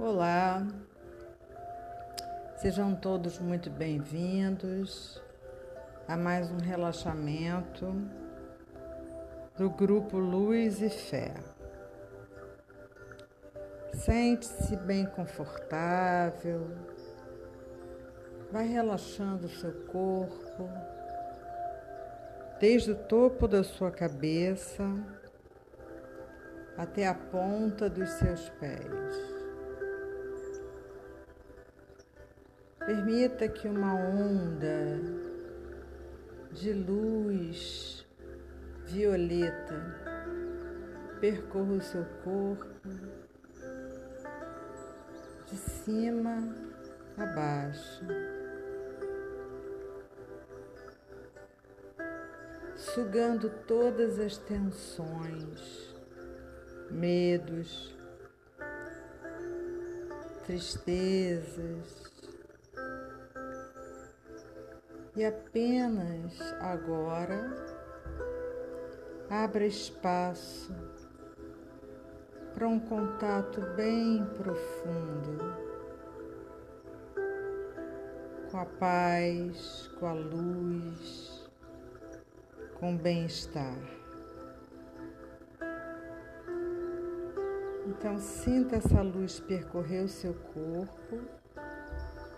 Olá, sejam todos muito bem-vindos a mais um relaxamento do grupo Luz e Fé. Sente-se bem confortável, vai relaxando o seu corpo, desde o topo da sua cabeça até a ponta dos seus pés. Permita que uma onda de luz violeta percorra o seu corpo de cima a baixo, sugando todas as tensões, medos, tristezas, e apenas agora abra espaço para um contato bem profundo com a paz, com a luz, com o bem-estar. Então, sinta essa luz percorrer o seu corpo,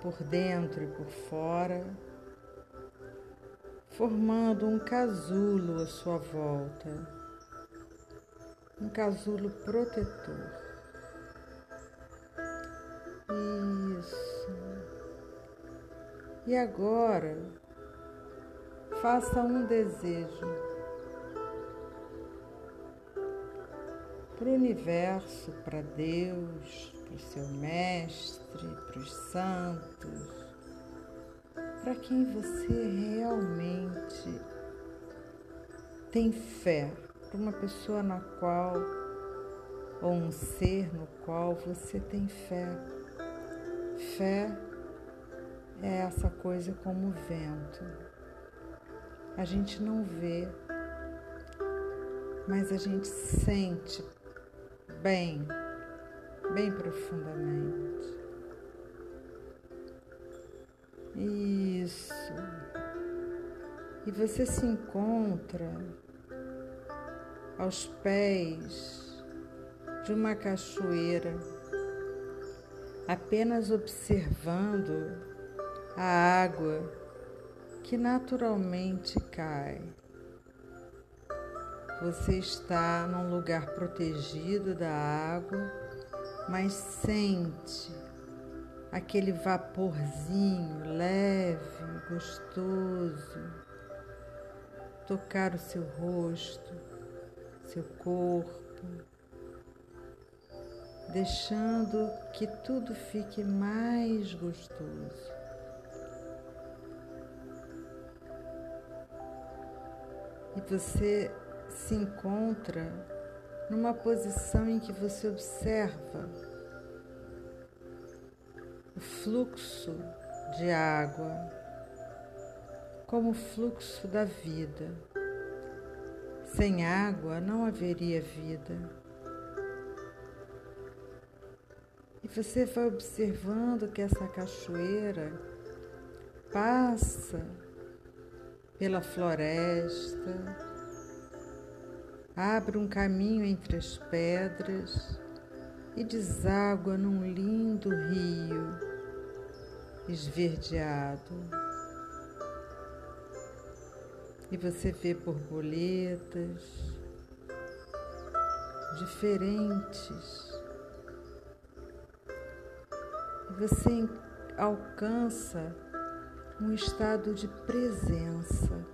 por dentro e por fora formando um casulo à sua volta, um casulo protetor. Isso. E agora, faça um desejo para o universo, para Deus, para o seu mestre, para os santos para quem você realmente tem fé, para uma pessoa na qual, ou um ser no qual você tem fé. Fé é essa coisa como o vento. A gente não vê, mas a gente sente bem, bem profundamente. Isso. E você se encontra aos pés de uma cachoeira, apenas observando a água que naturalmente cai. Você está num lugar protegido da água, mas sente aquele vaporzinho leve, gostoso, tocar o seu rosto, seu corpo, deixando que tudo fique mais gostoso. E você se encontra numa posição em que você observa fluxo de água como o fluxo da vida. Sem água não haveria vida. E você vai observando que essa cachoeira passa pela floresta, abre um caminho entre as pedras e deságua num lindo rio esverdeado. E você vê borboletas diferentes. Você alcança um estado de presença.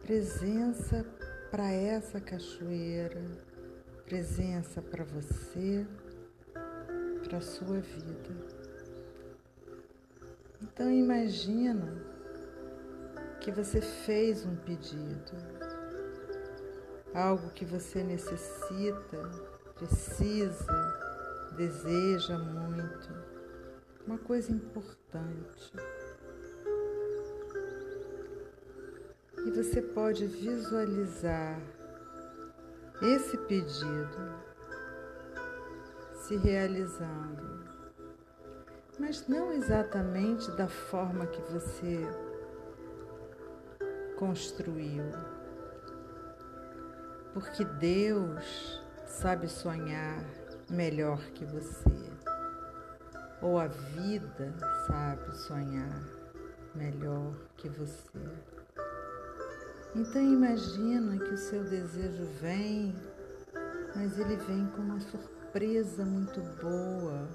Presença para essa cachoeira presença para você, para sua vida. Então imagina que você fez um pedido, algo que você necessita, precisa, deseja muito, uma coisa importante. E você pode visualizar esse pedido se realizando, mas não exatamente da forma que você construiu. Porque Deus sabe sonhar melhor que você, ou a vida sabe sonhar melhor que você. Então imagina que o seu desejo vem, mas ele vem com uma surpresa muito boa,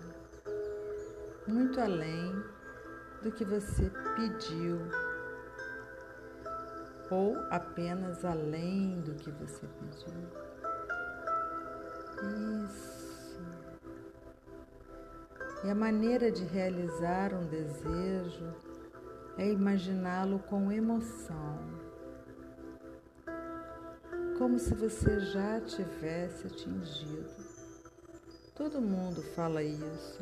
muito além do que você pediu, ou apenas além do que você pediu. Isso. E a maneira de realizar um desejo é imaginá-lo com emoção como se você já tivesse atingido. Todo mundo fala isso.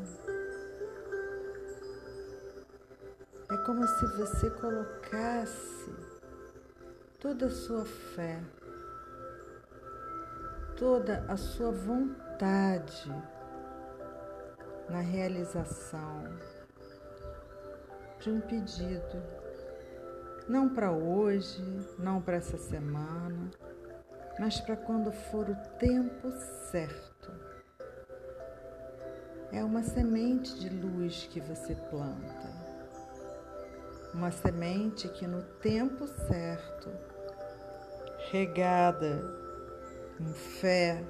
Como se você colocasse toda a sua fé, toda a sua vontade na realização de um pedido. Não para hoje, não para essa semana, mas para quando for o tempo certo. É uma semente de luz que você planta, uma semente que no tempo certo, regada com fé,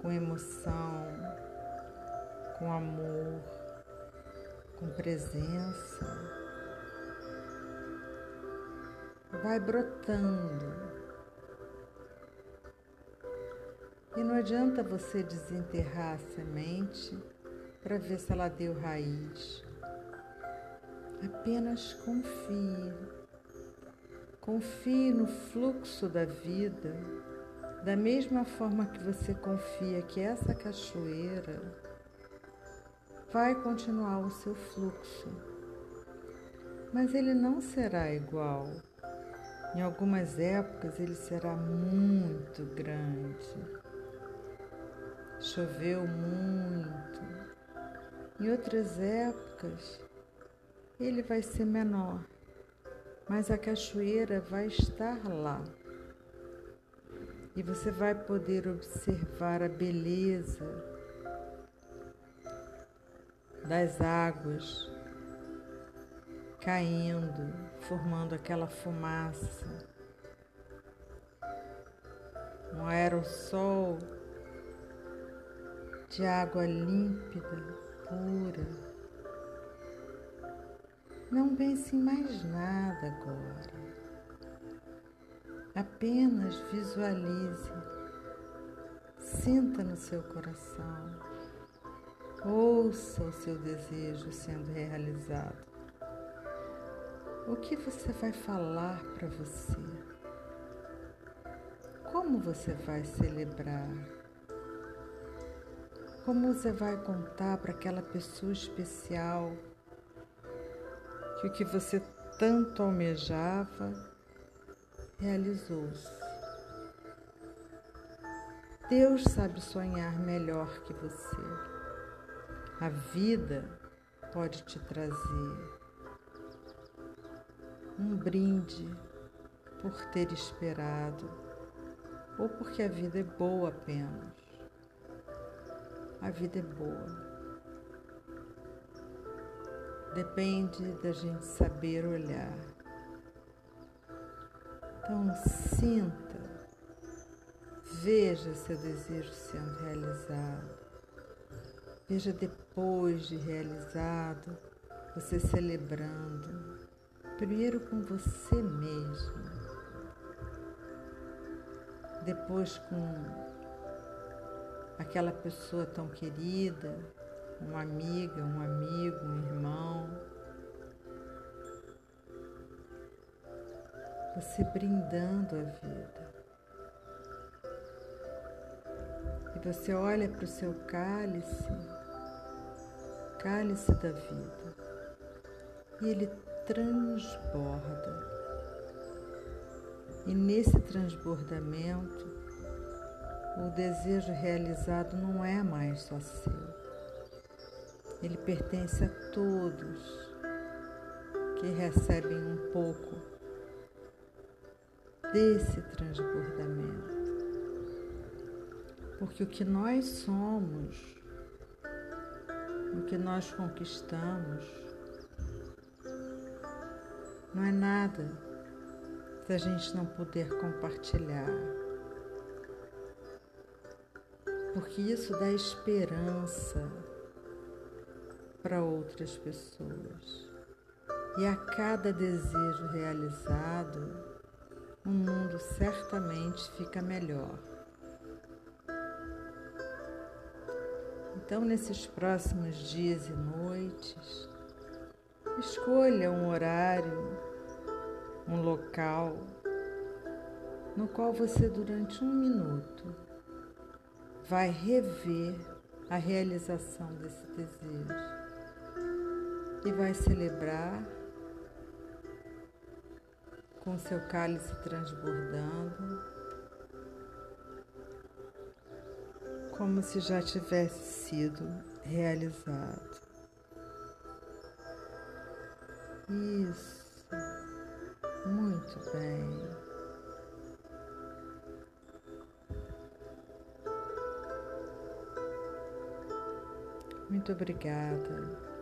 com emoção, com amor, com presença, vai brotando E não adianta você desenterrar a semente para ver se ela deu raiz. Apenas confie. Confie no fluxo da vida, da mesma forma que você confia que essa cachoeira vai continuar o seu fluxo. Mas ele não será igual. Em algumas épocas ele será muito grande choveu muito. Em outras épocas, ele vai ser menor, mas a cachoeira vai estar lá. E você vai poder observar a beleza das águas caindo, formando aquela fumaça. Um aerossol de água límpida, pura. Não pense em mais nada agora. Apenas visualize, sinta no seu coração, ouça o seu desejo sendo realizado. O que você vai falar para você? Como você vai celebrar? Como você vai contar para aquela pessoa especial o que você tanto almejava realizou-se? Deus sabe sonhar melhor que você. A vida pode te trazer um brinde por ter esperado ou porque a vida é boa apenas a vida é boa. Depende da gente saber olhar. Então, sinta, veja seu desejo sendo realizado. Veja depois de realizado, você celebrando, primeiro com você mesmo, depois com aquela pessoa tão querida, uma amiga, um amigo, um irmão. Você brindando a vida. E você olha para o seu cálice, cálice da vida, e ele transborda. E nesse transbordamento, o desejo realizado não é mais só seu. Ele pertence a todos que recebem um pouco desse transbordamento. Porque o que nós somos, o que nós conquistamos, não é nada se a gente não puder compartilhar. Porque isso dá esperança para outras pessoas. E a cada desejo realizado, o mundo certamente fica melhor. Então, nesses próximos dias e noites, escolha um horário, um local, no qual você, durante um minuto, vai rever a realização desse desejo e vai celebrar com seu cálice transbordando como se já tivesse sido realizado. Isso, muito bem. Muito obrigada.